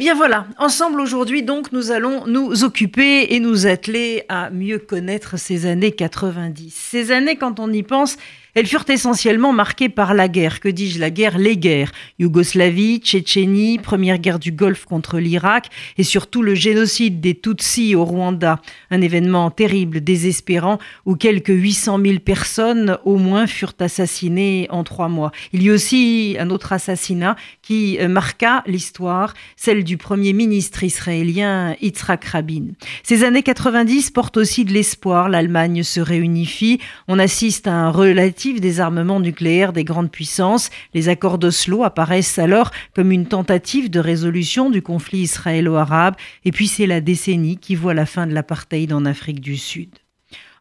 bien voilà, ensemble aujourd'hui donc nous allons nous occuper et nous atteler à mieux connaître ces années 90. Ces années quand on y pense, elles furent essentiellement marquées par la guerre, que dis-je? La guerre, les guerres. Yougoslavie, Tchétchénie, première guerre du Golfe contre l'Irak et surtout le génocide des Tutsis au Rwanda. Un événement terrible, désespérant, où quelques 800 000 personnes au moins furent assassinées en trois mois. Il y eut aussi un autre assassinat qui euh, marqua l'histoire, celle du premier ministre israélien Yitzhak Rabin. Ces années 90 portent aussi de l'espoir. L'Allemagne se réunifie. On assiste à un relatif désarmement nucléaire des grandes puissances. Les accords d'Oslo apparaissent alors comme une tentative de résolution du conflit israélo-arabe. Et puis c'est la décennie qui voit la fin de l'apartheid en Afrique du Sud.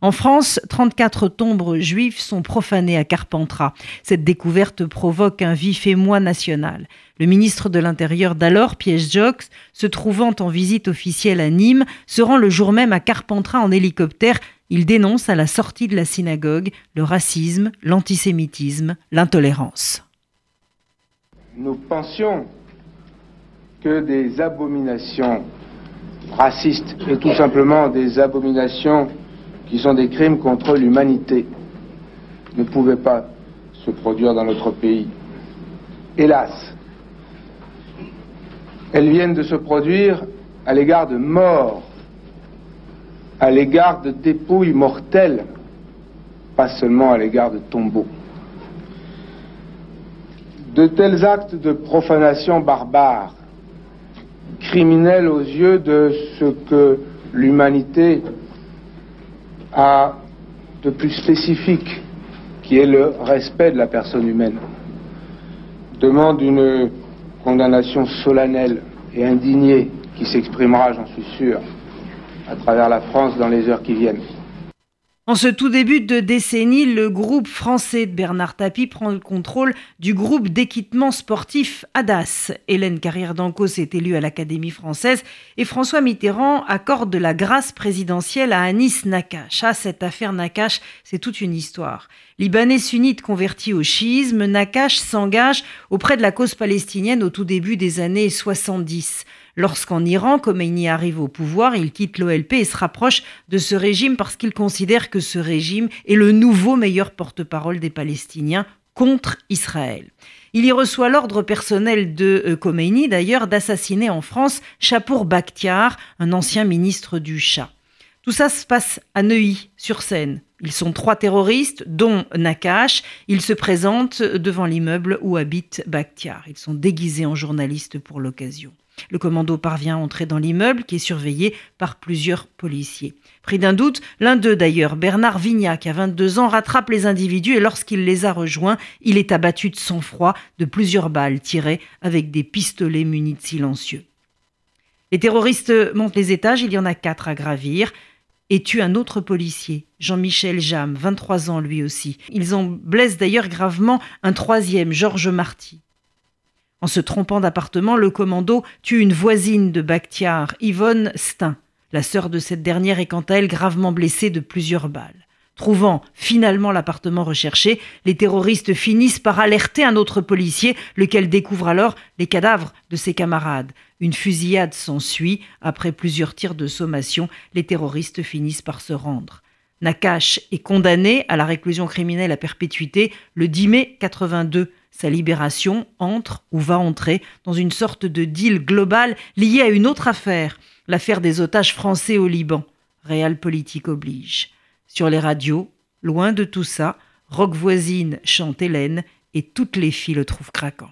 En France, 34 tombes juives sont profanées à Carpentras. Cette découverte provoque un vif émoi national. Le ministre de l'Intérieur d'alors, Piège Jox, se trouvant en visite officielle à Nîmes, se rend le jour même à Carpentras en hélicoptère il dénonce à la sortie de la synagogue le racisme, l'antisémitisme, l'intolérance. Nous pensions que des abominations racistes et tout simplement des abominations qui sont des crimes contre l'humanité ne pouvaient pas se produire dans notre pays. Hélas, elles viennent de se produire à l'égard de morts à l'égard de dépouilles mortelles, pas seulement à l'égard de tombeaux. De tels actes de profanation barbare, criminels aux yeux de ce que l'humanité a de plus spécifique, qui est le respect de la personne humaine, demandent une condamnation solennelle et indignée qui s'exprimera, j'en suis sûr, à travers la France dans les heures qui viennent. En ce tout début de décennie, le groupe français de Bernard Tapie prend le contrôle du groupe d'équipement sportif ADAS. Hélène Carrière d'Ancos est élue à l'Académie française et François Mitterrand accorde la grâce présidentielle à Anis Nakash. Ah, cette affaire Nakash, c'est toute une histoire. Libanais sunnite converti au chiisme, Nakash s'engage auprès de la cause palestinienne au tout début des années 70. Lorsqu'en Iran, Khomeini arrive au pouvoir, il quitte l'OLP et se rapproche de ce régime parce qu'il considère que ce régime est le nouveau meilleur porte-parole des Palestiniens contre Israël. Il y reçoit l'ordre personnel de euh, Khomeini, d'ailleurs, d'assassiner en France Chapour Bakhtiar, un ancien ministre du Shah. Tout ça se passe à Neuilly, sur Seine. Ils sont trois terroristes, dont Nakash. Ils se présentent devant l'immeuble où habite Bakhtiar. Ils sont déguisés en journalistes pour l'occasion. Le commando parvient à entrer dans l'immeuble qui est surveillé par plusieurs policiers. Pris d'un doute, l'un d'eux d'ailleurs, Bernard Vignac, à 22 ans, rattrape les individus et lorsqu'il les a rejoints, il est abattu de sang-froid de plusieurs balles tirées avec des pistolets munis de silencieux. Les terroristes montent les étages, il y en a quatre à gravir, et tuent un autre policier, Jean-Michel Jam, 23 ans lui aussi. Ils en blessent d'ailleurs gravement un troisième, Georges Marty. En se trompant d'appartement, le commando tue une voisine de Bakhtiar, Yvonne Stein. La sœur de cette dernière est quant à elle gravement blessée de plusieurs balles. Trouvant finalement l'appartement recherché, les terroristes finissent par alerter un autre policier, lequel découvre alors les cadavres de ses camarades. Une fusillade s'ensuit. Après plusieurs tirs de sommation, les terroristes finissent par se rendre. Nakash est condamné à la réclusion criminelle à perpétuité le 10 mai 82. Sa libération entre ou va entrer dans une sorte de deal global lié à une autre affaire, l'affaire des otages français au Liban. Réal politique oblige. Sur les radios, loin de tout ça, Rock voisine chante Hélène et toutes les filles le trouvent craquant.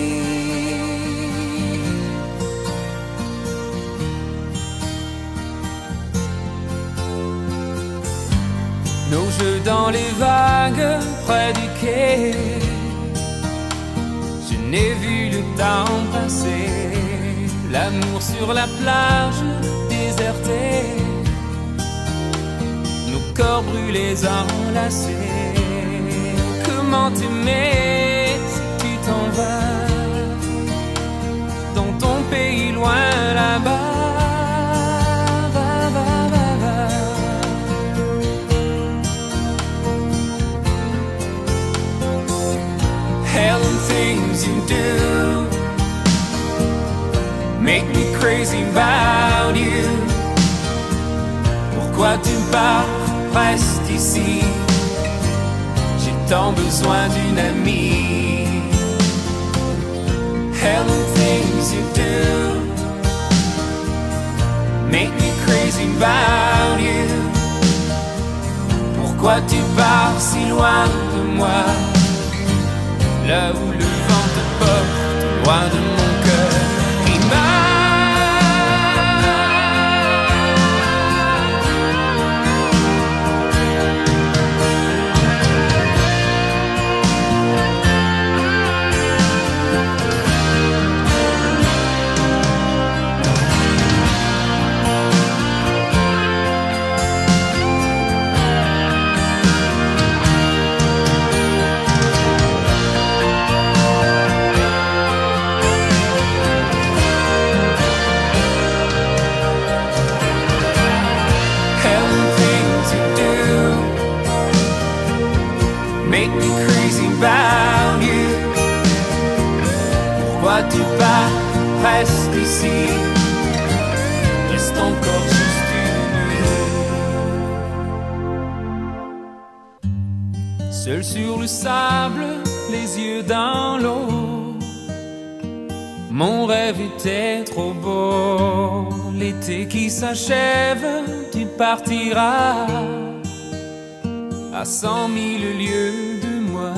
Dans les vagues près du quai. Je n'ai vu le temps passer, l'amour sur la plage désertée, nos corps brûlés enlacés. Comment t'aimer si tu t'en vas dans ton pays loin là-bas? Make me crazy about you. Pourquoi tu pars, reste ici? J'ai tant besoin d'une amie. Hell things you do make me crazy about you. Pourquoi tu pars si loin de moi? Là où Sur le sable, les yeux dans l'eau. Mon rêve était trop beau. L'été qui s'achève, tu partiras à cent mille lieues de moi.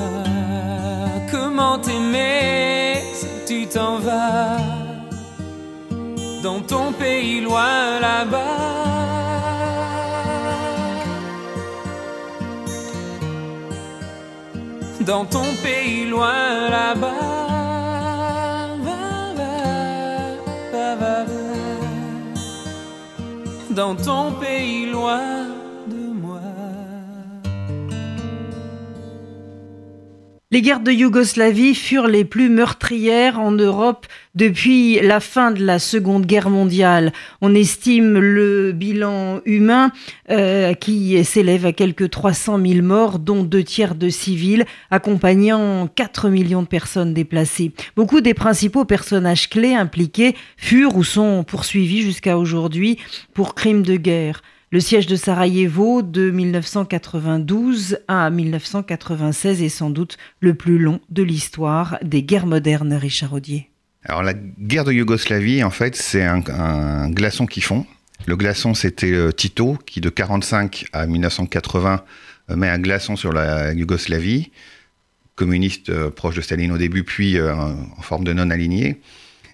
Comment t'aimer si tu t'en vas dans ton pays loin là-bas? Dans ton pays loin là-bas. Dans ton pays loin Les guerres de Yougoslavie furent les plus meurtrières en Europe depuis la fin de la Seconde Guerre mondiale. On estime le bilan humain euh, qui s'élève à quelques 300 000 morts, dont deux tiers de civils, accompagnant 4 millions de personnes déplacées. Beaucoup des principaux personnages clés impliqués furent ou sont poursuivis jusqu'à aujourd'hui pour crimes de guerre. Le siège de Sarajevo de 1992 à 1996 est sans doute le plus long de l'histoire des guerres modernes, Richard Audier. Alors la guerre de Yougoslavie, en fait, c'est un, glaçon qui fond. Le glaçon, c'était euh, Tito, qui de 45 à 1980 euh, met un glaçon sur la Yougoslavie, communiste euh, proche de Staline au début, puis euh, en forme de non-aligné.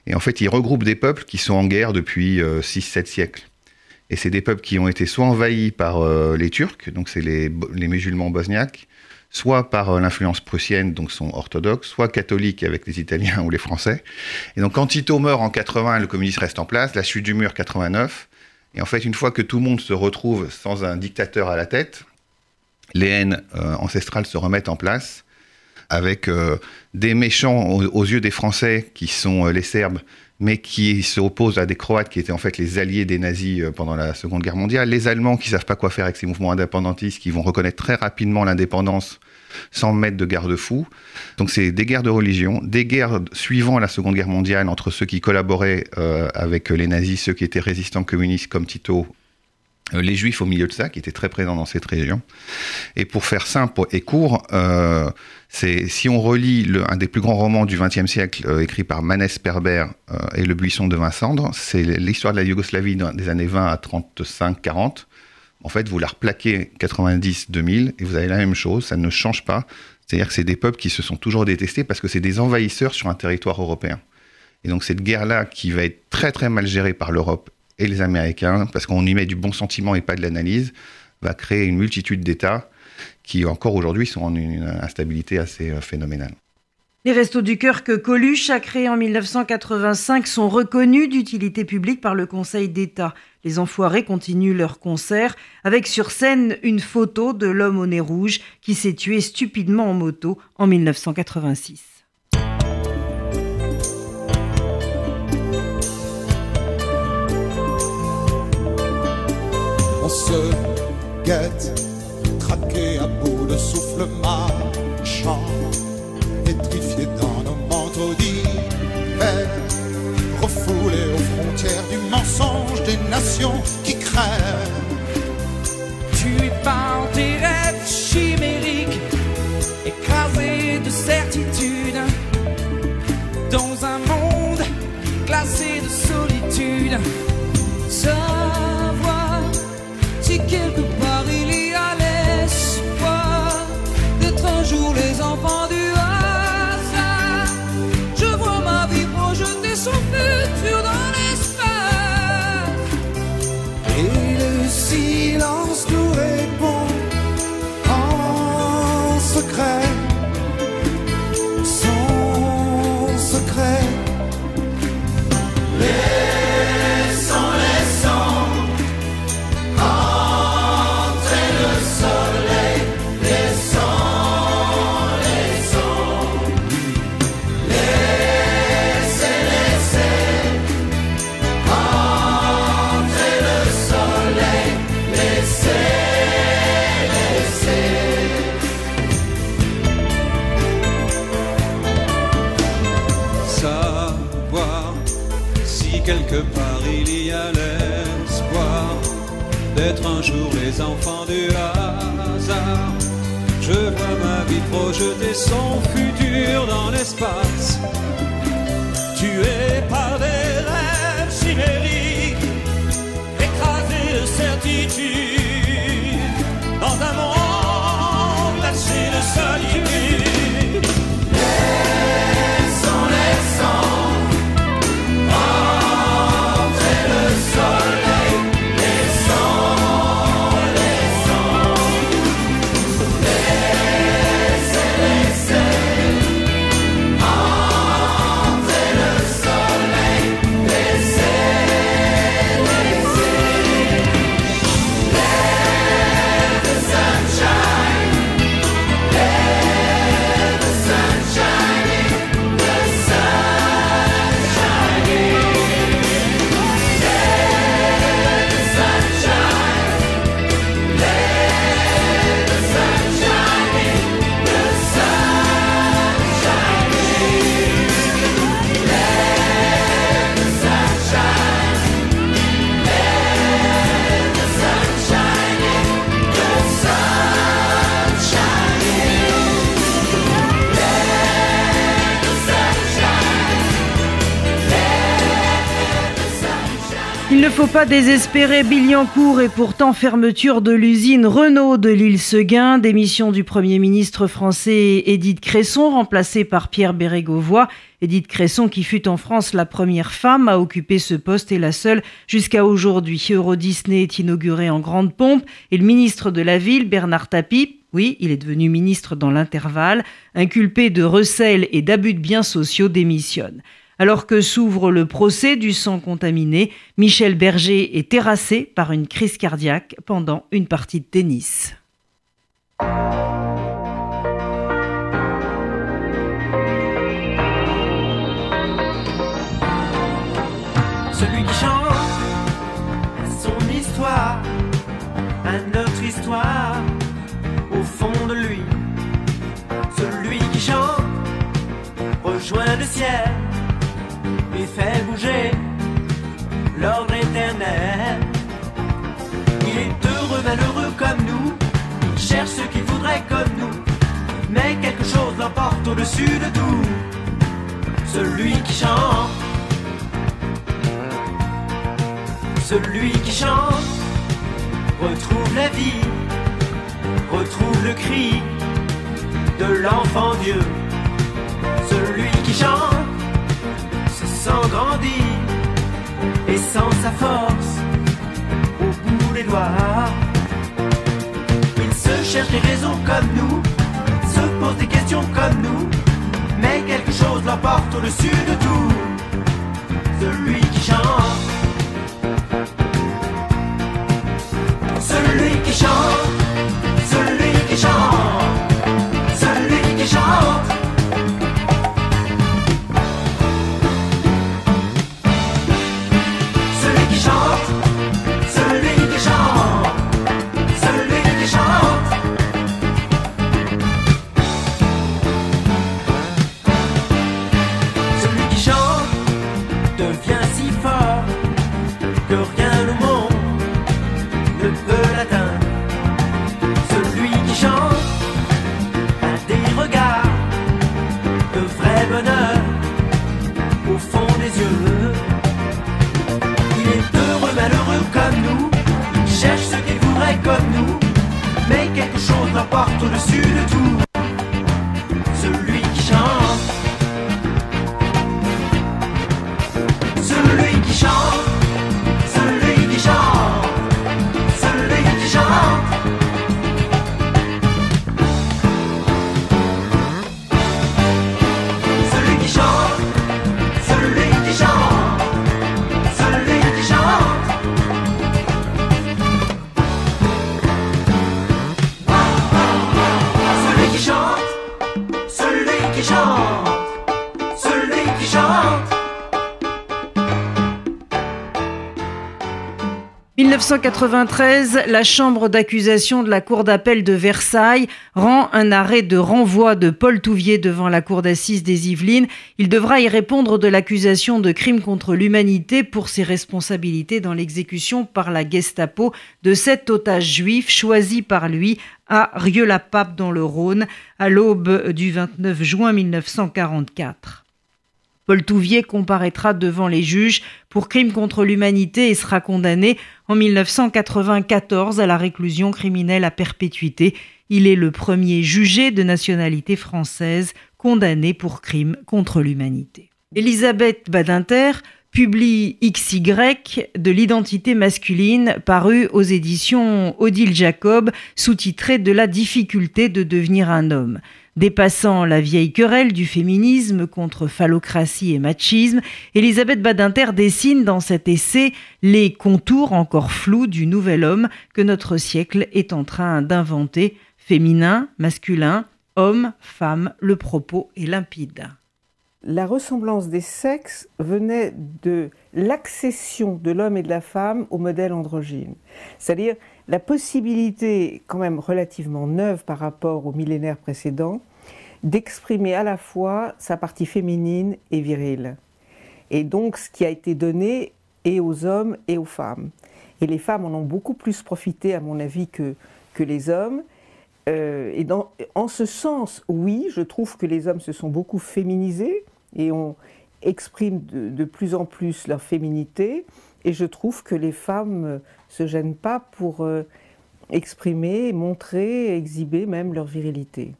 Et en fait, il regroupe des peuples qui sont en guerre depuis 6-7 siècles. Et c'est des peuples qui ont été soit envahis par euh, les Turcs, donc c'est les, musulmans bosniaques, soit par euh, l'influence prussienne, donc sont orthodoxes, soit catholiques avec les Italiens ou les Français. Et donc quand Tito meurt en 80, le communisme reste en place, la chute du mur 89. Et en fait, une fois que tout le monde se retrouve sans un dictateur à la tête, les haines euh, ancestrales se remettent en place avec des méchants aux, yeux des Français qui sont les Serbes, mais qui se à des Croates qui étaient en fait les alliés des nazis euh, pendant la Seconde Guerre mondiale, les Allemands qui savent pas quoi faire avec ces mouvements indépendantistes, qui vont reconnaître très rapidement l'indépendance sans mettre de garde-fous. Donc c'est des guerres de religion, des guerres suivant la Seconde Guerre mondiale entre ceux qui collaboraient euh, avec les nazis, ceux qui étaient résistants communistes comme Tito, les juifs au milieu de ça, qui étaient très présents dans cette région. Et pour faire simple et court, euh, c'est si on relit un des plus grands romans du XXe siècle, euh, écrit par Manès Perber euh, et Le Buisson de Vincendre, c'est l'histoire de la Yougoslavie des années 20 à 35-40. En fait, vous la replaquez 90-2000 et vous avez la même chose, ça ne change pas. C'est-à-dire que c'est des peuples qui se sont toujours détestés parce que c'est des envahisseurs sur un territoire européen. Et donc cette guerre-là, qui va être très très mal gérée par l'Europe et les Américains, parce qu'on y met du bon sentiment et pas de l'analyse, va créer une multitude d'États qui encore aujourd'hui sont en une instabilité assez phénoménale. Les Restos du Cœur que Coluche a créés en 1985 sont reconnus d'utilité publique par le Conseil d'État. Les Enfoirés continuent leur concert avec sur scène une photo de l'homme au nez rouge qui s'est tué stupidement en moto en 1986. Se guette, traqué à bout de souffle marchand pétrifiés dans nos manteaux d'hiver, refoulés aux frontières du mensonge des nations qui crèvent. Tu es par tes rêves chimériques, écrasé de certitude, dans un monde glacé de solitude. Quelque part il y a l'espoir d'être un jour les enfants du hasard. Je vois ma vie projeter son futur dans l'espace, tué par des rêves chimériques, écrasé de certitude dans un monde glacé de solitude. Il ne faut pas désespérer Billancourt et pourtant fermeture de l'usine Renault de l'île Seguin, démission du Premier ministre français Édith Cresson, remplacée par Pierre Bérégovoy. Édith Cresson qui fut en France la première femme à occuper ce poste et la seule jusqu'à aujourd'hui. Euro Disney est inauguré en grande pompe et le ministre de la Ville, Bernard Tapie, oui, il est devenu ministre dans l'intervalle, inculpé de recel et d'abus de biens sociaux, démissionne. Alors que s'ouvre le procès du sang contaminé, Michel Berger est terrassé par une crise cardiaque pendant une partie de tennis. Celui qui chante son histoire, à notre histoire, au fond de lui. Celui qui chante rejoint le ciel et fait bouger l'ordre éternel. Il est heureux, malheureux comme nous, il cherche ce qu'il voudrait comme nous, mais quelque chose l'emporte au-dessus de tout. Celui qui chante Celui qui chante retrouve la vie, retrouve le cri de l'enfant Dieu. Celui qui chante grandir et sent sa force au bout des doigts. Il se cherche les raisons comme nous, se posent des questions comme nous, mais quelque chose l'emporte au-dessus de tout. Celui qui chante, celui qui chante, 1993, la chambre d'accusation de la cour d'appel de Versailles rend un arrêt de renvoi de Paul Touvier devant la cour d'assises des Yvelines. Il devra y répondre de l'accusation de crime contre l'humanité pour ses responsabilités dans l'exécution par la Gestapo de sept otages juifs choisis par lui à Rieux-la-Pape dans le Rhône à l'aube du 29 juin 1944. Paul Touvier comparaîtra devant les juges pour crime contre l'humanité et sera condamné en 1994 à la réclusion criminelle à perpétuité. Il est le premier jugé de nationalité française condamné pour crime contre l'humanité. Elisabeth Badinter publie XY de l'identité masculine paru aux éditions Odile Jacob sous-titré De la difficulté de devenir un homme. Dépassant la vieille querelle du féminisme contre phallocratie et machisme, Elisabeth Badinter dessine dans cet essai les contours encore flous du nouvel homme que notre siècle est en train d'inventer. Féminin, masculin, homme, femme, le propos est limpide. La ressemblance des sexes venait de l'accession de l'homme et de la femme au modèle androgyne. C'est-à-dire la possibilité, quand même relativement neuve par rapport au millénaire précédent, d'exprimer à la fois sa partie féminine et virile. Et donc ce qui a été donné et aux hommes et aux femmes. Et les femmes en ont beaucoup plus profité, à mon avis, que, que les hommes. Euh, et en ce sens, oui, je trouve que les hommes se sont beaucoup féminisés et on exprime de, de plus en plus leur féminité. Et je trouve que les femmes ne se gênent pas pour euh, exprimer, montrer, exhiber même leur virilité.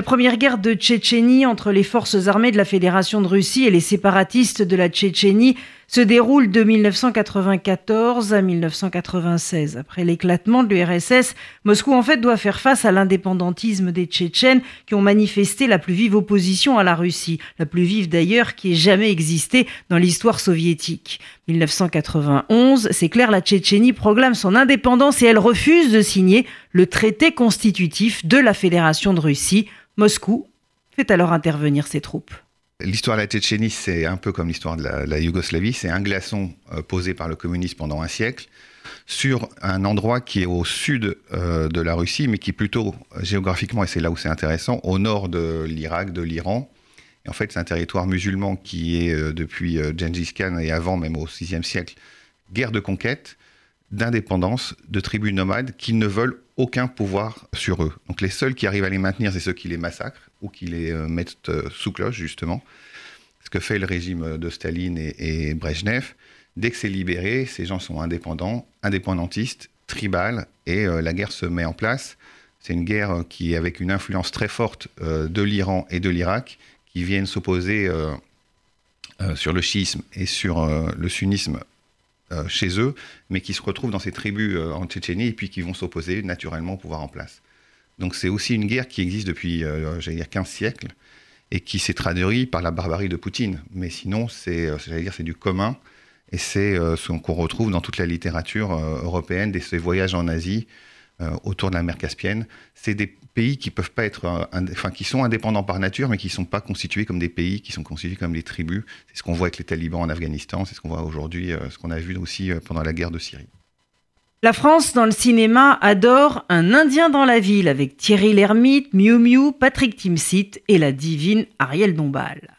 La première guerre de Tchétchénie entre les forces armées de la Fédération de Russie et les séparatistes de la Tchétchénie se déroule de 1994 à 1996. Après l'éclatement de l'URSS, Moscou en fait doit faire face à l'indépendantisme des Tchétchènes qui ont manifesté la plus vive opposition à la Russie, la plus vive d'ailleurs qui ait jamais existé dans l'histoire soviétique. 1991, c'est clair, la Tchétchénie proclame son indépendance et elle refuse de signer le traité constitutif de la Fédération de Russie. Moscou fait alors intervenir ses troupes. L'histoire de la Tchétchénie, c'est un peu comme l'histoire de la, la Yougoslavie. C'est un glaçon euh, posé par le communisme pendant un siècle sur un endroit qui est au sud euh, de la Russie, mais qui est plutôt euh, géographiquement, et c'est là où c'est intéressant, au nord de l'Irak, de l'Iran. En fait, c'est un territoire musulman qui est depuis Gengis Khan et avant, même au VIe siècle, guerre de conquête, d'indépendance, de tribus nomades qui ne veulent aucun pouvoir sur eux. Donc les seuls qui arrivent à les maintenir, c'est ceux qui les massacrent ou qui les euh, mettent euh, sous cloche, justement. Ce que fait le régime de Staline et, et Brejnev. Dès que c'est libéré, ces gens sont indépendants, indépendantistes, tribales, et euh, la guerre se met en place. C'est une guerre qui avec une influence très forte de l'Iran et de l'Irak, qui viennent s'opposer sur le chiisme et sur le sunnisme euh, chez eux, mais qui se retrouvent dans ces tribus euh, en Tchétchénie et puis qui vont s'opposer naturellement au pouvoir en place. Donc c'est aussi une guerre qui existe depuis, j'allais dire, 15 siècles et qui s'est traduite par la barbarie de Poutine. Mais sinon, c'est, j'allais dire, c'est du commun et c'est ce qu'on retrouve dans toute la littérature européenne, des ces voyages en Asie autour de la mer Caspienne. C'est des pays qui peuvent pas être, euh, enfin, qui sont indépendants par nature, mais qui ne sont pas constitués comme des pays, qui sont constitués comme des tribus. C'est ce qu'on voit avec les talibans en Afghanistan, c'est ce qu'on voit aujourd'hui, euh, ce qu'on a vu aussi euh, pendant la guerre de Syrie. La France, dans le cinéma, adore Un Indien dans la ville avec Thierry Lhermitte, Miu Miu, Patrick Timsit et la divine Ariel Dombal.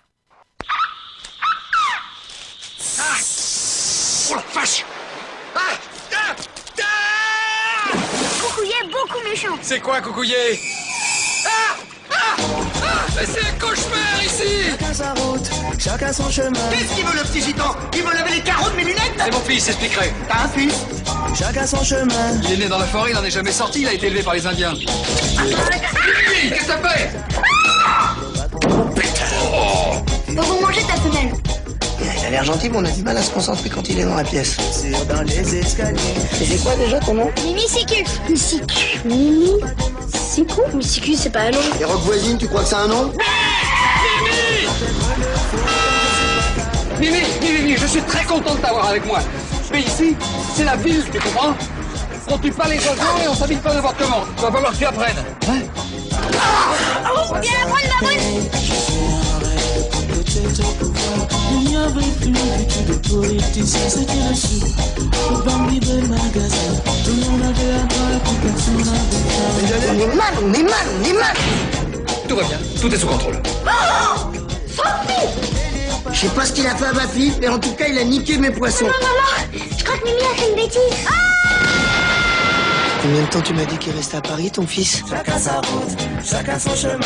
Ah oh la vache C'est quoi, Coucouillet Ah Ah Ah C'est un cauchemar ici Chacun sa route, chacun son chemin. Qu'est-ce qu'il veut le petit gitan Il veut laver les carreaux de mes lunettes C'est mon fils, expliquerai. T'as un fils Chacun son chemin. Il est né dans la forêt, il n'en est jamais sorti, il a été élevé par les Indiens. Qu'est-ce que ça fait Putain oh. On va manger ta femelle. L'air gentil, mais on a du mal à se concentrer quand il est dans la pièce. C'est dans les escaliers. C'est quoi déjà ton nom? Mimi Sicu. Sicu. Mimi Sicu Sicu, c'est pas un nom. Et Rock Voisine, tu crois que c'est un nom? Mimi Mimi, Mimi, je suis très content de t'avoir avec moi. Mais ici, c'est la ville, tu comprends? On tue pas les oiseaux et on s'habite pas n'importe comment. Il va falloir que tu apprennes. Hein oh, viens brune il n'y avait plus du tout de politiciens, c'était le sud. Le bambi de magasin, tout le monde avait un droit, plus personne n'avait On est mal, on est mal, on est mal Tout va bien, tout est sous contrôle. Oh Je sais pas ce qu'il a fait à ma fille, mais en tout cas, il a niqué mes poissons. Non, maman, je crois que Mimi a fait une bêtise. Combien de temps tu m'as dit qu'il restait à Paris, ton fils Chacun sa route, chacun son chemin,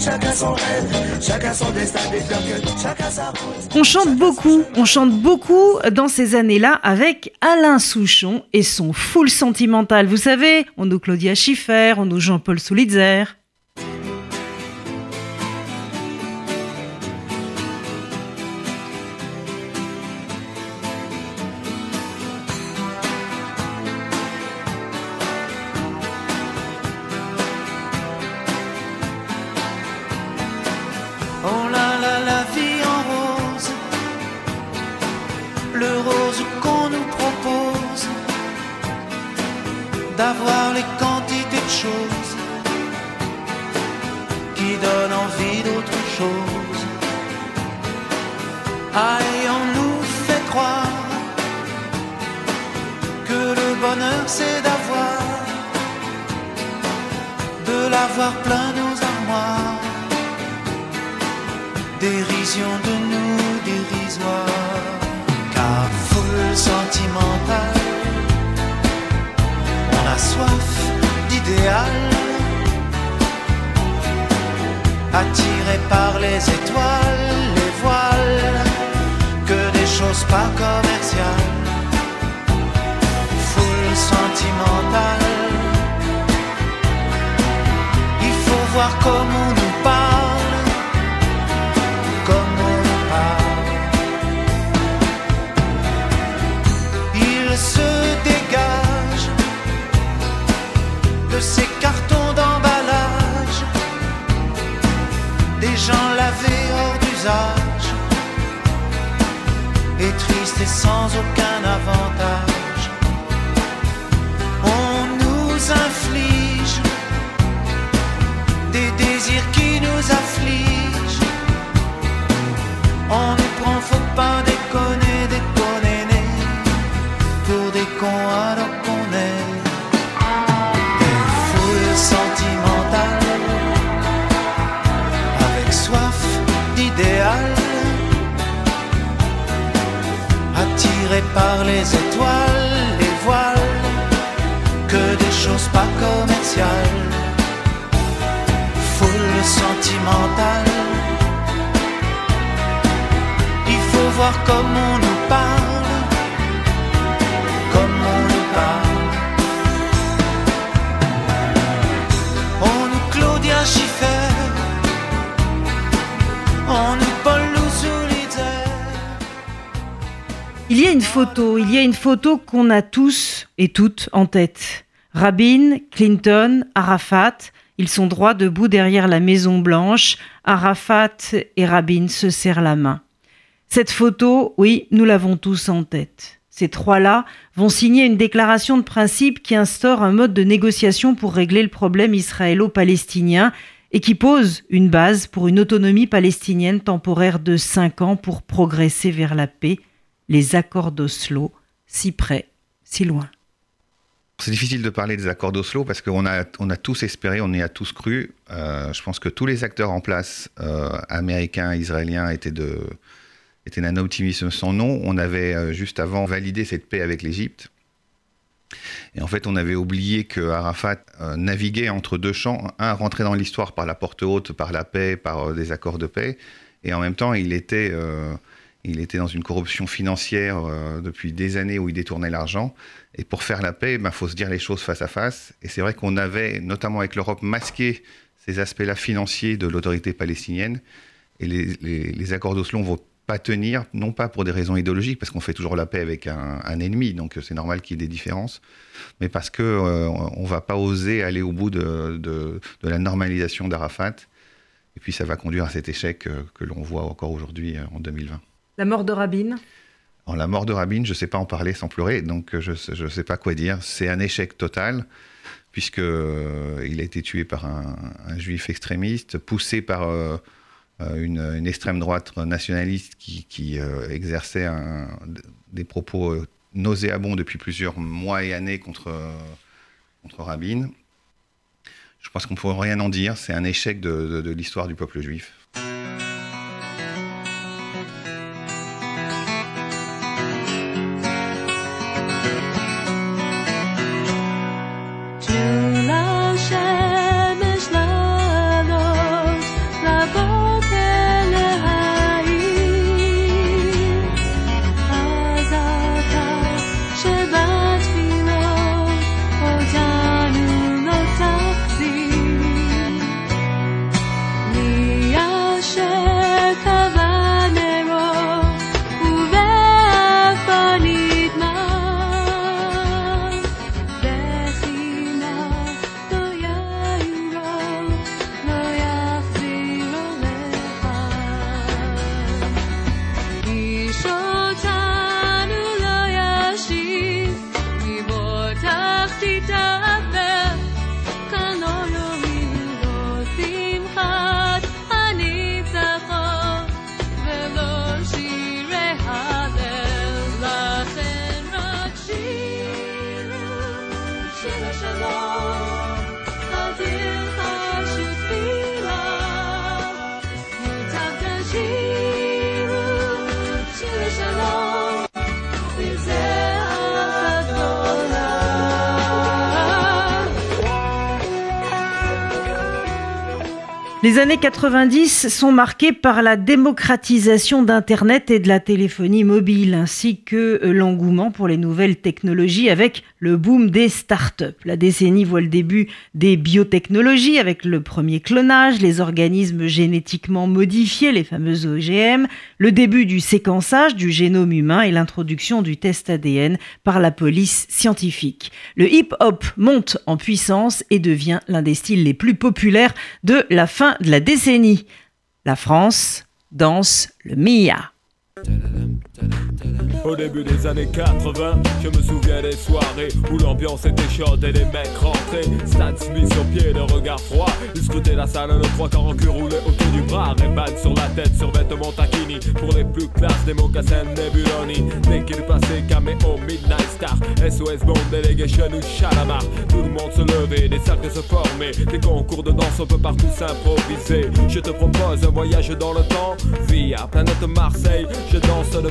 chacun son rêve, chacun son destin, des que chacun sa route. On chante beaucoup, on chante beaucoup dans ces années-là avec Alain Souchon et son full sentimental. Vous savez, on nous Claudia Schiffer, on nous Jean-Paul Soulitzer. Photo, qu'on a tous et toutes en tête. Rabin, Clinton, Arafat, ils sont droits debout derrière la Maison Blanche. Arafat et Rabin se serrent la main. Cette photo, oui, nous l'avons tous en tête. Ces trois-là vont signer une déclaration de principe qui instaure un mode de négociation pour régler le problème israélo-palestinien et qui pose une base pour une autonomie palestinienne temporaire de cinq ans pour progresser vers la paix, les accords d'Oslo, si près, si loin. C'est difficile de parler des accords d'Oslo parce qu'on a, on a tous espéré, on y a tous cru. Euh, je pense que tous les acteurs en place, euh, américains, israéliens, étaient de, étaient d'un optimisme sans nom. On avait euh, juste avant validé cette paix avec l'Égypte. Et en fait, on avait oublié que Arafat naviguait entre deux champs. Un, rentrait dans l'histoire par la porte haute, par la paix, par des accords de paix. Et en même temps, il était, il était dans une corruption financière depuis des années où il détournait l'argent. Et pour faire la paix, il ben, faut se dire les choses face à face. Et c'est vrai qu'on avait, notamment avec l'Europe, masqué ces aspects-là financiers de l'autorité palestinienne. Et les, accords d'Oslo vont pas tenir, non pas pour des raisons idéologiques, parce qu'on fait toujours la paix avec un, ennemi, donc c'est normal qu'il y ait des différences, mais parce que euh, on va pas oser aller au bout de, la normalisation d'Arafat, et puis ça va conduire à cet échec que, que l'on voit encore aujourd'hui euh, en 2020. La mort de Rabin la mort de Rabin, je ne sais pas en parler sans pleurer, donc je ne sais pas quoi dire. C'est un échec total, puisque euh, il a été tué par un, juif extrémiste, poussé par euh, une, extrême droite nationaliste qui, euh, exerçait des propos euh, nauséabonds depuis plusieurs mois et années contre, contre Rabin. Je pense qu'on ne pourrait rien en dire. C'est un échec de l'histoire du peuple juif. 情 Les années 90 sont marquées par la démocratisation d'Internet et de la téléphonie mobile, ainsi que l'engouement pour les nouvelles technologies avec le boom des startups. La décennie voit le début des biotechnologies avec le premier clonage, les organismes génétiquement modifiés, les fameux OGM, le début du séquençage du génome humain et l'introduction du test ADN par la police scientifique. Le hip-hop monte en puissance et devient l'un des styles les plus populaires de la fin de la décennie. La France danse le Mia. Au début des années 80, je me souviens des soirées où l'ambiance était chaude et les mecs rentraient. Stan Smith sur pied, le regard froid. Ils scrutaient la salle, nos trois quarts en cul roulés autour du bras. Rayman sur la tête, sur vêtements taquini. Pour les plus classes, des mocassins Nebuloni. Dès qu'il passait, caméo, Midnight Star. SOS Bond, Delegation ou Chalamar. Tout le monde se levait, des cercles se formaient. Des concours de danse, on peut partout s'improviser. Je te propose un voyage dans le temps. Via planète Marseille, je danse le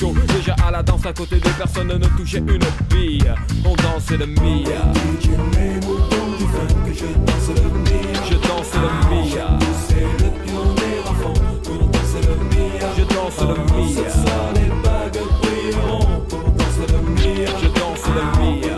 Déjà à la danse à côté des personnes ne touchaient une bille. On dansait le Mia. Je danse le Mia. Je danse le Mia. C'est. Je danse les danser le Mia. Je danse le Mia.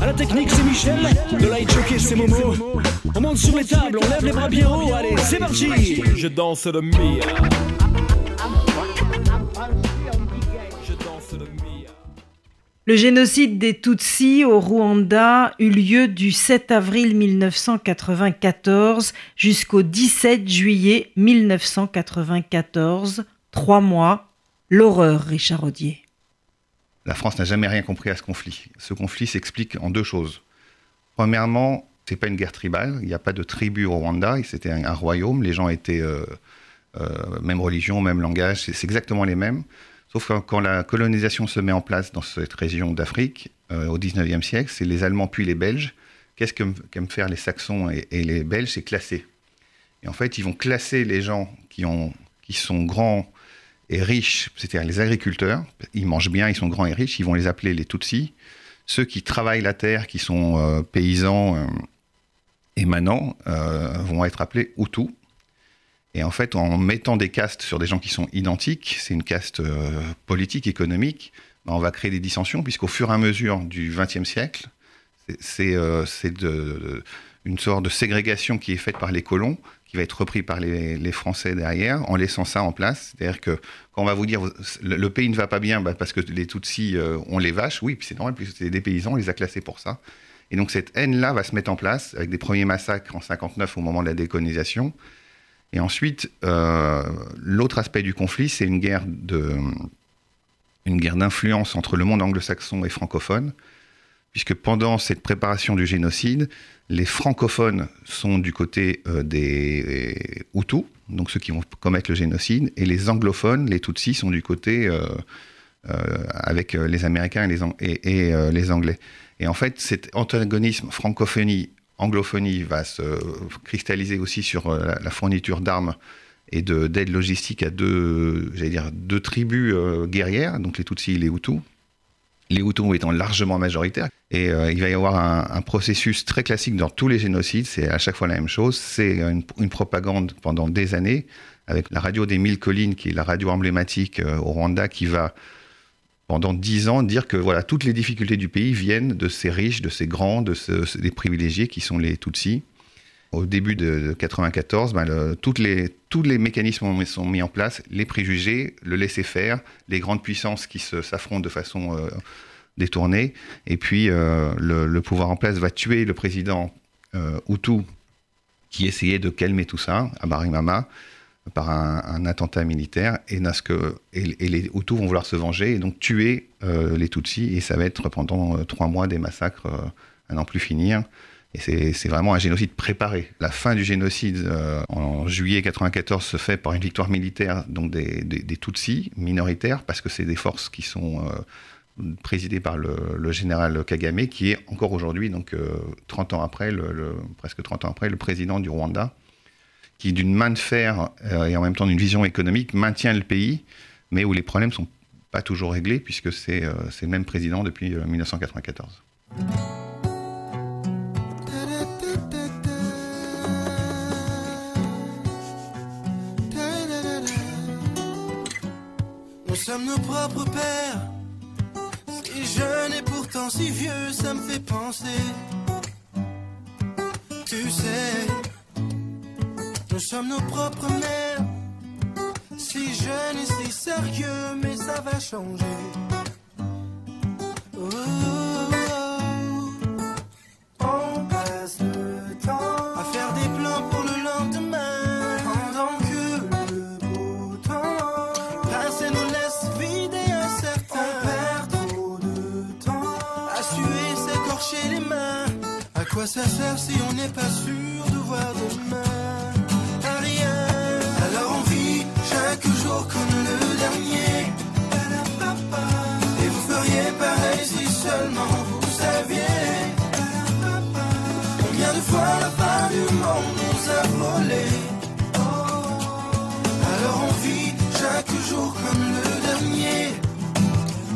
À la technique, c'est Michel. De light jockey, c'est Momo. On monte sur les tables, on lève les bras bien haut. Allez, c'est parti. Je danse le Mia. Je danse le Mia. Le génocide des Tutsis au Rwanda eut lieu du 7 avril 1994 jusqu'au 17 juillet 1994. Trois mois. L'horreur, Richard Audier. La France n'a jamais rien compris à ce conflit. Ce conflit s'explique en deux choses. Premièrement, c'est pas une guerre tribale. Il n'y a pas de tribu au Rwanda. C'était un, royaume. Les gens étaient euh, euh, même religion, même langage. C'est exactement les mêmes. Sauf que quand la colonisation se met en place dans cette région d'Afrique euh, au 19e siècle, c'est les Allemands puis les Belges. Qu'est-ce qu'aiment faire les Saxons et, les Belges? C'est classer. Et en fait, ils vont classer les gens qui sont grands et riches, c'est-à-dire les agriculteurs. Ils mangent bien, ils sont grands et riches. Ils vont les appeler les Tutsis. Ceux qui travaillent la terre, qui sont euh, paysans euh, émanants, euh, vont être appelés Hutus. Et en fait, en mettant des castes sur des gens qui sont identiques, c'est une caste euh, politique, économique, ben, on va créer des dissensions, puisqu'au fur et à mesure du XXe siècle, c'est- une sorte de ségrégation qui est faite par les colons, qui va être repris par les, Français derrière, en laissant ça en place. C'est-à-dire que quand on va vous dire le, le pays ne va pas bien bah, parce que les Tutsis euh, ont les vaches, oui, puis c'est normal, puisque c'est des paysans, on les a classés pour ça. Et donc cette haine-là va se mettre en place avec des premiers massacres en 59 au moment de la décolonisation. Et ensuite, euh, l'autre aspect du conflit, c'est une guerre une guerre d'influence entre le monde anglo-saxon et francophone, puisque pendant cette préparation du génocide, les francophones sont du côté euh, des Hutus, donc ceux qui vont commettre le génocide, et les anglophones, les Tutsis, sont du côté euh, euh, avec euh, les Américains et les, euh, Anglais. Et en fait, cet antagonisme francophonie anglophonie va se cristalliser aussi sur euh, la, fourniture d'armes et de- d'aide logistique à deux, deux tribus euh, guerrières, donc les Tutsis et les Hutus. Les Hutus étant largement majoritaires. Et euh, il va y avoir un, un processus très classique dans tous les génocides, c'est à chaque fois la même chose, c'est une, propagande pendant des années, avec la radio des mille collines, qui est la radio emblématique euh, au Rwanda, qui va pendant dix ans dire que voilà toutes les difficultés du pays viennent de ces riches, de ces grands, de ce- des privilégiés qui sont les Tutsis. Au début de, de 94, ben, toutes les, tous les mécanismes ont- sont mis en place, les préjugés, le laisser-faire, les grandes puissances qui s'affrontent de façon euh, détournée, et puis euh, le, pouvoir en place va tuer le président euh, Hutu qui essayait de calmer tout ça à Barimama par un, attentat militaire. Et, et, les Hutus vont vouloir se venger et donc tuer les Tutsis. Et ça va être pendant trois mois des massacres à n'en plus finir Et c'est vraiment un génocide préparé. La fin du génocide euh, en juillet 94 se fait par une victoire militaire donc des, Tutsis minoritaires, parce que c'est des forces qui sont euh, présidées par le, général Kagame, qui est encore aujourd'hui, donc euh, 30 ans après, presque 30 ans après, le président du Rwanda, qui d'une main de fer euh, et en même temps d'une vision économique maintient le pays, mais où les problèmes sont pas toujours réglés, puisque c'est le même président depuis euh, 1994. Sommes nos propres pères. Si jeune et pourtant si vieux, ça me fait penser. Tu sais, nous sommes nos propres mères. Si jeune et si sérieux, mais ça va changer. Si on n'est pas sûr de voir demain rien. Alors on vit chaque jour comme le dernier. Et vous feriez pareil si seulement vous saviez. Combien de fois la fin du monde nous a volé Alors on vit chaque jour comme le dernier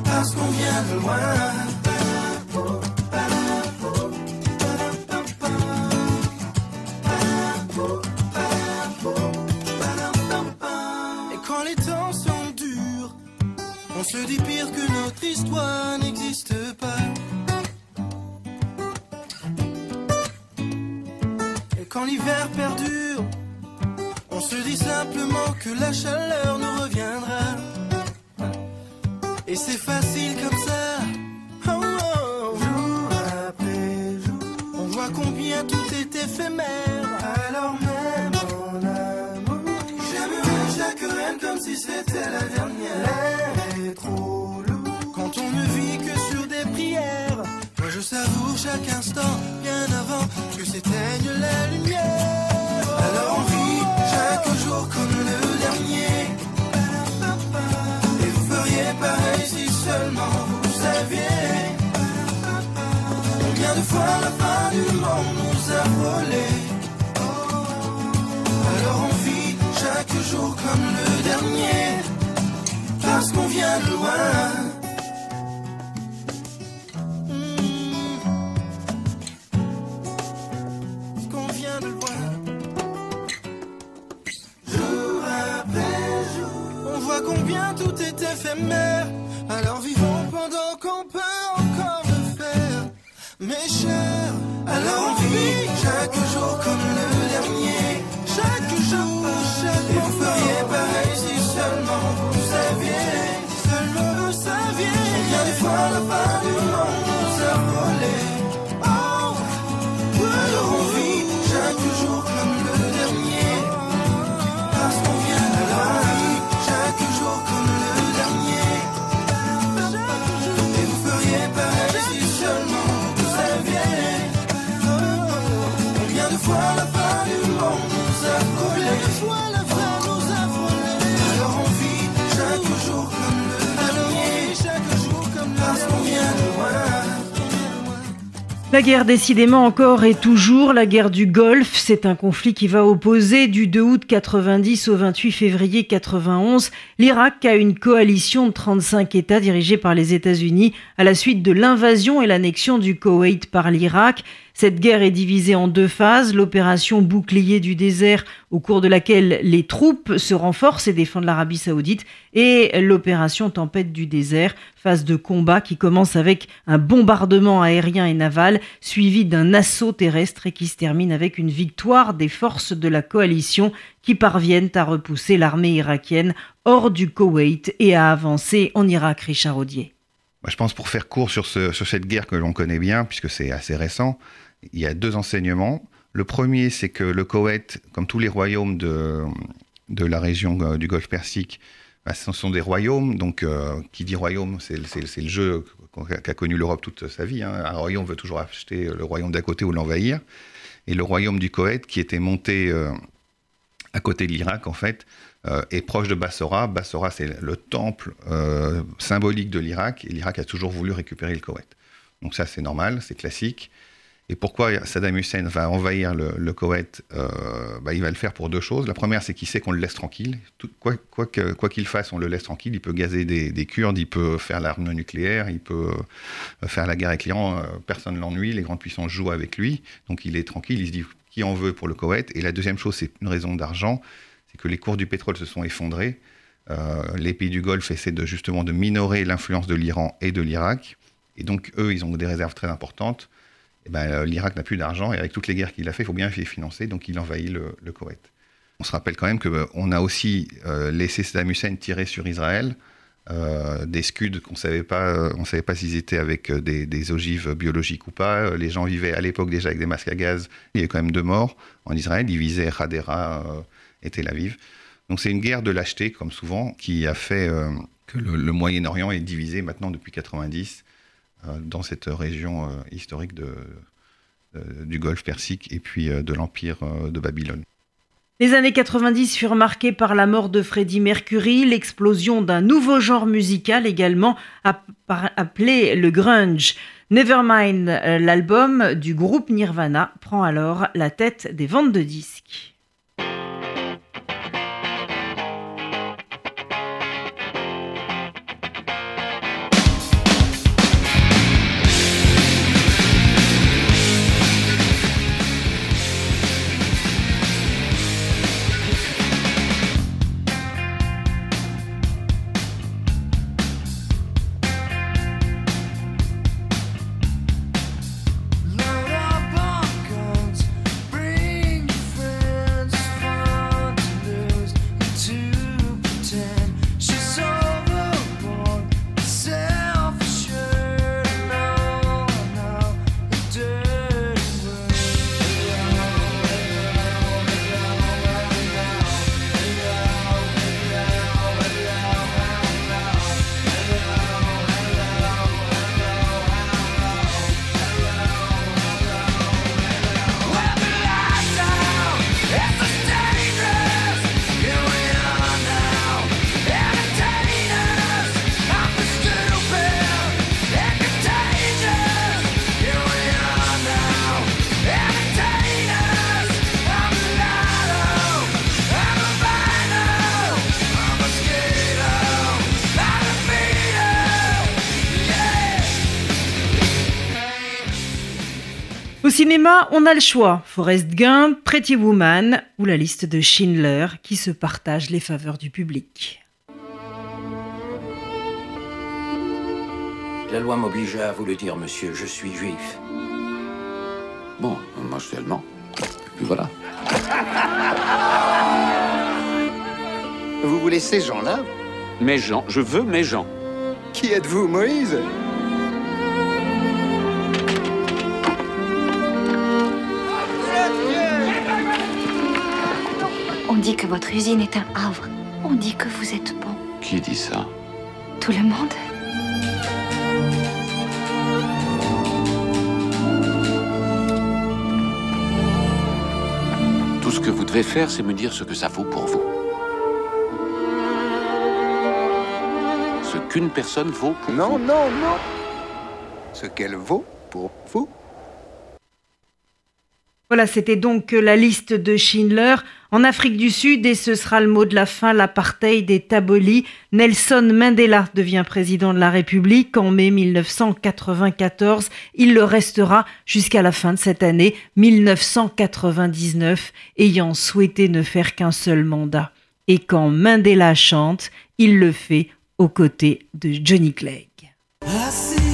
Parce qu'on vient de loin on ne vit que sur des prières. Moi je savoure chaque instant bien avant que s'éteigne la lumière. Alors on vit chaque jour comme le dernier. Et vous feriez pareil si seulement vous saviez. Combien de fois la fin du monde nous a volé. Alors on vit chaque jour comme le dernier. Parce qu'on vient de loin. Combien tout est éphémère. Alors vivons pendant qu'on peut encore le faire. Mes chers, alors on vit chaque jour comme le dernier. Chaque jour, chaque Et vous feriez pareil si seulement vous saviez. Si seulement vous saviez. Combien de fois la fin du La guerre décidément encore et toujours la guerre du Golfe, c'est un conflit qui va opposer du 2 août 90 au 28 février 91 l'Irak à une coalition de 35 États dirigée par les États-Unis à la suite de l'invasion et l'annexion du Koweït par l'Irak. Cette guerre est divisée en deux phases, l'opération bouclier du désert au cours de laquelle les troupes se renforcent et défendent l'Arabie saoudite et l'opération tempête du désert, phase de combat qui commence avec un bombardement aérien et naval suivi d'un assaut terrestre et qui se termine avec une victoire des forces de la coalition qui parviennent à repousser l'armée irakienne hors du Koweït et à avancer en Irak, Richard Audier. Je pense pour faire court sur cette guerre que l'on connaît bien, puisque c'est assez récent, il y a deux enseignements. Le premier, c'est que le Koweït, comme tous les royaumes de, de la région euh, du Golfe Persique, bah, ce sont des royaumes. Donc, euh, qui dit royaume, c'est le- jeu qui a connu l'Europe toute sa vie. hein. Un royaume veut toujours acheter le royaume d'à côté ou l'envahir. Et le royaume du Koweït, qui était monté euh, à côté de l'Irak, en fait, est proche de Bassora. Bassora, c'est le temple symbolique de l'Irak, et l'Irak a toujours voulu récupérer le Koweït. Donc ça, c'est normal, c'est classique. Et pourquoi Saddam Hussein va envahir le, Koweït Euh, bah, Il va le faire pour deux choses. La première, c'est qu'il sait qu'on le laisse tranquille. Quoi qu'il fasse, on le laisse tranquille. Il peut gazer des, des Kurdes, il peut faire l'arme nucléaire, il peut euh, faire la guerre avec l'Iran. euh, Personne ne l'ennuie. Les grandes puissances jouent avec lui. Donc il est tranquille. Il se dit qui en veut pour le Koweït? Et la deuxième chose, c'est une raison d'argent. C'est que les cours du pétrole se sont effondrés. Les pays du Golfe essaient de, justement de minorer l'influence de l'Iran et de l'Irak. Et donc, eux, ils ont des réserves très importantes. Eh ben, euh, l'Irak n'a plus d'argent et avec toutes les guerres qu'il a fait, il faut bien les financer, donc il envahit le, le Koweït. On se rappelle quand même qu'on a aussi euh, laissé Saddam Hussein tirer sur Israël euh, des Scuds qu'on savait pas, euh, on savait pas s'ils étaient avec euh, des, ogives biologiques ou pas. Euh, Les gens vivaient à l'époque déjà avec des masques à gaz. Il y avait quand même deux morts en Israël. Ils visaient Hadera euh, et Tel Aviv. Donc c'est une guerre de lâcheté, comme souvent, qui a fait euh, que le, le Moyen-Orient est divisé maintenant depuis 90 euh, dans cette région euh, historique euh, du Golfe Persique et puis euh, de l'Empire euh, de Babylone. Les années 90 furent marquées par la mort de Freddie Mercury, l'explosion d'un nouveau genre musical également appelé le grunge. Nevermind, euh, l'album du groupe Nirvana, prend alors la tête des ventes de disques. Cinéma, on a le choix. Forrest Gump, Pretty Woman ou la liste de Schindler qui se partagent les faveurs du public. La loi m'obligeait à vous le dire, monsieur, je suis juif. Bon, moi je suis allemand. Et puis voilà. Vous voulez ces gens-là? Mes gens, je veux mes gens. Qui êtes-vous, Moïse? Dit que votre usine est un havre. On dit que vous êtes bon. Qui dit ça? Tout le monde Tout ce que vous devez faire, c'est me dire ce que ça vaut pour vous. Ce qu'une personne vaut pour Non, vous. non, non. Ce qu'elle vaut pour vous. Voilà, c'était donc la liste de Schindler. En Afrique du Sud, et ce sera le mot de la fin, l'apartheid est aboli. Nelson Mandela devient président de la République en mai 1994. Il le restera jusqu'à la fin de cette année 1999, ayant souhaité ne faire qu'un seul mandat. Et quand Mandela chante, il le fait aux côtés de Johnny Clegg. Asimbonanga,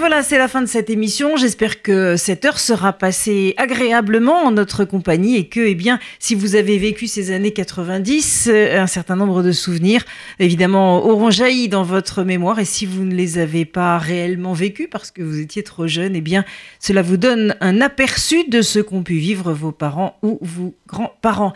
voilà, c'est la fin de cette émission. J'espère que cette heure sera passée agréablement en notre compagnie et que, eh bien, si vous avez vécu ces années 90, euh, un certain nombre de souvenirs, évidemment, auront jailli dans votre mémoire. Et si vous ne les avez pas réellement vécus parce que vous étiez trop jeune, eh bien, cela vous donne un aperçu de ce qu'ont pu vivre vos parents ou vos grands-parents.